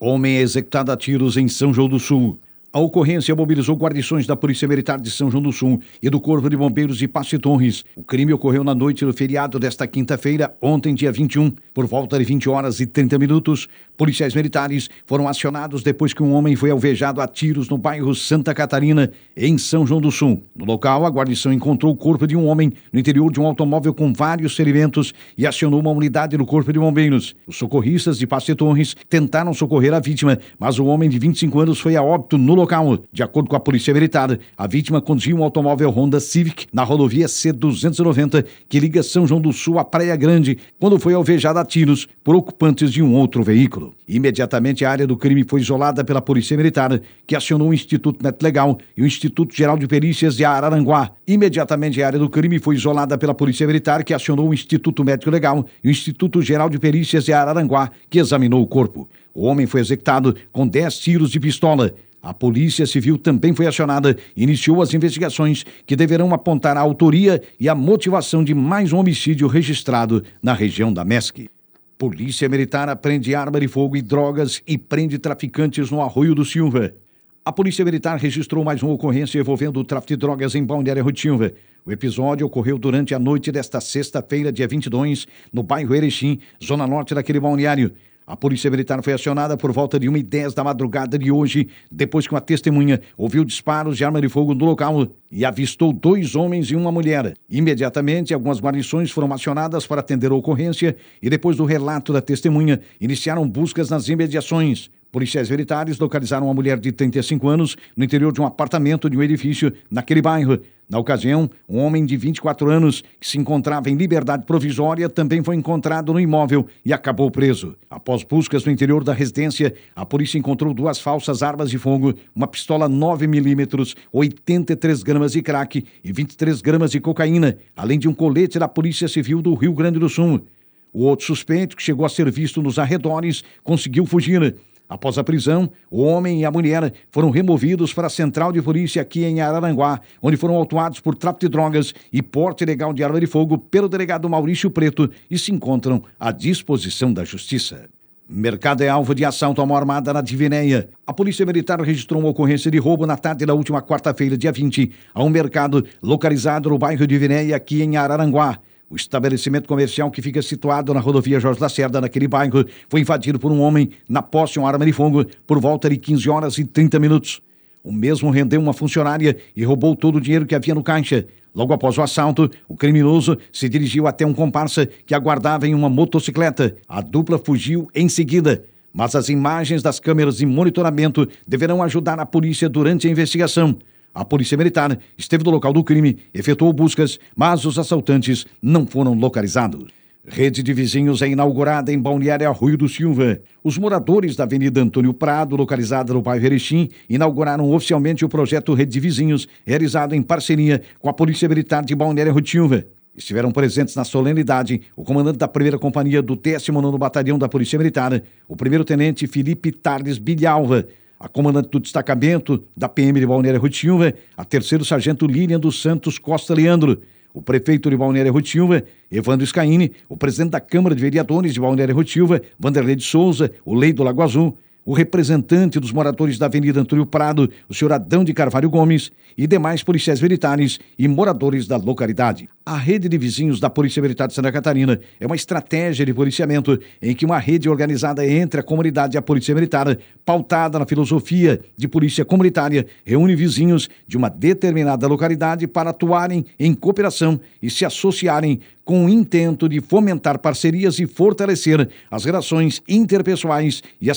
Homem é executado a tiros em São João do Sul. A ocorrência mobilizou guarnições da Polícia Militar de São João do Sul e do Corpo de Bombeiros de Passe Torres. O crime ocorreu na noite do feriado desta quinta-feira, ontem, dia 21, por volta de 20 horas e 30 minutos. Policiais militares foram acionados depois que um homem foi alvejado a tiros no bairro Santa Catarina, em São João do Sul. No local, a guarnição encontrou o corpo de um homem no interior de um automóvel com vários ferimentos e acionou uma unidade do Corpo de Bombeiros. Os socorristas de Passe Torres tentaram socorrer a vítima, mas o homem de 25 anos foi a óbito no local. De acordo com a Polícia Militar, a vítima conduzia um automóvel Honda Civic na rodovia C-290 que liga São João do Sul à Praia Grande, quando foi alvejada a tiros por ocupantes de um outro veículo. Imediatamente, a área do crime foi isolada pela Polícia Militar, que acionou o Instituto Net Legal e o Instituto Geral de Perícias de Araranguá. Imediatamente, a área do crime foi isolada pela Polícia Militar, que acionou o Instituto Médico Legal e o Instituto Geral de Perícias de Araranguá, que examinou o corpo. O homem foi executado com 10 tiros de pistola. A Polícia Civil também foi acionada e iniciou as investigações que deverão apontar a autoria e a motivação de mais um homicídio registrado na região da MESC. Polícia Militar apreende arma de fogo e drogas e prende traficantes no Arroio do Silva. A Polícia Militar registrou mais uma ocorrência envolvendo o tráfico de drogas em Balneário Rotilva. O episódio ocorreu durante a noite desta sexta-feira, dia 22, no bairro Erechim, zona norte daquele balneário. A Polícia Militar foi acionada por volta de 1h10 da madrugada de hoje, depois que uma testemunha ouviu disparos de arma de fogo no local e avistou dois homens e uma mulher. Imediatamente, algumas guarnições foram acionadas para atender a ocorrência e, depois do relato da testemunha, iniciaram buscas nas imediações. Policiais militares localizaram uma mulher de 35 anos no interior de um apartamento de um edifício naquele bairro. Na ocasião, um homem de 24 anos que se encontrava em liberdade provisória também foi encontrado no imóvel e acabou preso. Após buscas no interior da residência, a polícia encontrou duas falsas armas de fogo, uma pistola 9mm, 83 gramas de crack e 23 gramas de cocaína, além de um colete da Polícia Civil do Rio Grande do Sul. O outro suspeito, que chegou a ser visto nos arredores, conseguiu fugir. Após a prisão, o homem e a mulher foram removidos para a central de polícia aqui em Araranguá, onde foram autuados por tráfico de drogas e porte ilegal de arma de fogo pelo delegado Maurício Preto e se encontram à disposição da Justiça. Mercado é alvo de assalto a mão armada na Divinéia. A Polícia Militar registrou uma ocorrência de roubo na tarde da última quarta-feira, dia 20, a um mercado localizado no bairro Divinéia, aqui em Araranguá. O estabelecimento comercial que fica situado na rodovia Jorge Lacerda, naquele bairro, foi invadido por um homem na posse de uma arma de fogo por volta de 15 horas e 30 minutos. O mesmo rendeu uma funcionária e roubou todo o dinheiro que havia no caixa. Logo após o assalto, o criminoso se dirigiu até um comparsa que aguardava em uma motocicleta. A dupla fugiu em seguida. Mas as imagens das câmeras de monitoramento deverão ajudar a polícia durante a investigação. A Polícia Militar esteve no local do crime, efetuou buscas, mas os assaltantes não foram localizados. Rede de vizinhos é inaugurada em Balneário Arroio do Silva. Os moradores da Avenida Antônio Prado, localizada no bairro Erechim, inauguraram oficialmente o projeto Rede de Vizinhos, realizado em parceria com a Polícia Militar de Balneário Arroio do Silva. Estiveram presentes na solenidade o comandante da primeira companhia do 19º Batalhão da Polícia Militar, o primeiro-tenente Felipe Tardes Bilhalva, a comandante do destacamento da PM de Balneário Rutilva, a terceiro sargento Lilian dos Santos Costa Leandro, o prefeito de Balneário Rutilva, Evandro Scaini, o presidente da Câmara de Vereadores de Balneário Rutilva, Vanderlei de Souza, o Lei do Lago Azul, o representante dos moradores da Avenida Antônio Prado, o senhor Adão de Carvalho Gomes, e demais policiais militares e moradores da localidade. A rede de vizinhos da Polícia Militar de Santa Catarina é uma estratégia de policiamento em que uma rede organizada entre a comunidade e a Polícia Militar, pautada na filosofia de polícia comunitária, reúne vizinhos de uma determinada localidade para atuarem em cooperação e se associarem com o intento de fomentar parcerias e fortalecer as relações interpessoais e a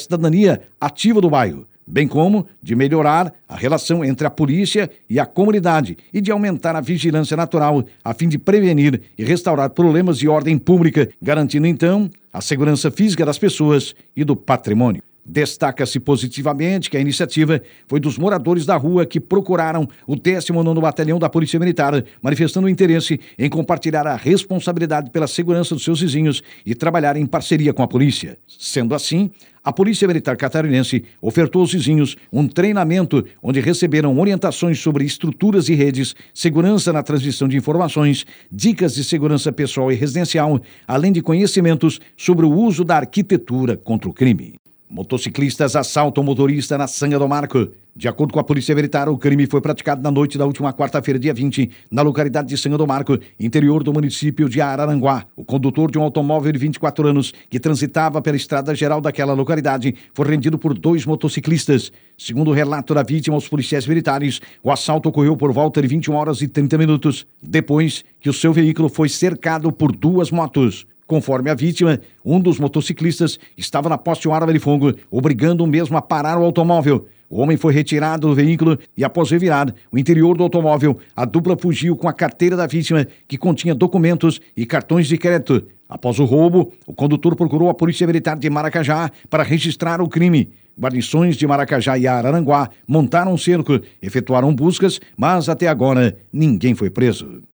ativa do bairro bem como de melhorar a relação entre a polícia e a comunidade e de aumentar a vigilância natural a fim de prevenir e restaurar problemas de ordem pública, garantindo então a segurança física das pessoas e do patrimônio. Destaca-se positivamente que a iniciativa foi dos moradores da rua que procuraram o 19º Batalhão da Polícia Militar, manifestando interesse em compartilhar a responsabilidade pela segurança dos seus vizinhos e trabalhar em parceria com a polícia. Sendo assim, a Polícia Militar Catarinense ofertou aos vizinhos um treinamento onde receberam orientações sobre estruturas e redes, segurança na transmissão de informações, dicas de segurança pessoal e residencial, além de conhecimentos sobre o uso da arquitetura contra o crime. Motociclistas assaltam motorista na Sanga do Marco. De acordo com a Polícia Militar, o crime foi praticado na noite da última quarta-feira, dia 20, na localidade de Sanga do Marco, interior do município de Araranguá. O condutor de um automóvel de 24 anos, que transitava pela estrada geral daquela localidade, foi rendido por dois motociclistas. Segundo o relato da vítima aos policiais militares, o assalto ocorreu por volta de 21 horas e 30 minutos, depois que o seu veículo foi cercado por duas motos. Conforme a vítima, um dos motociclistas estava na posse de uma arma de fogo, obrigando o mesmo a parar o automóvel. O homem foi retirado do veículo e, após revirar o interior do automóvel, a dupla fugiu com a carteira da vítima, que continha documentos e cartões de crédito. Após o roubo, o condutor procurou a Polícia Militar de Maracajá para registrar o crime. Guarnições de Maracajá e Araranguá montaram um cerco, efetuaram buscas, mas até agora ninguém foi preso.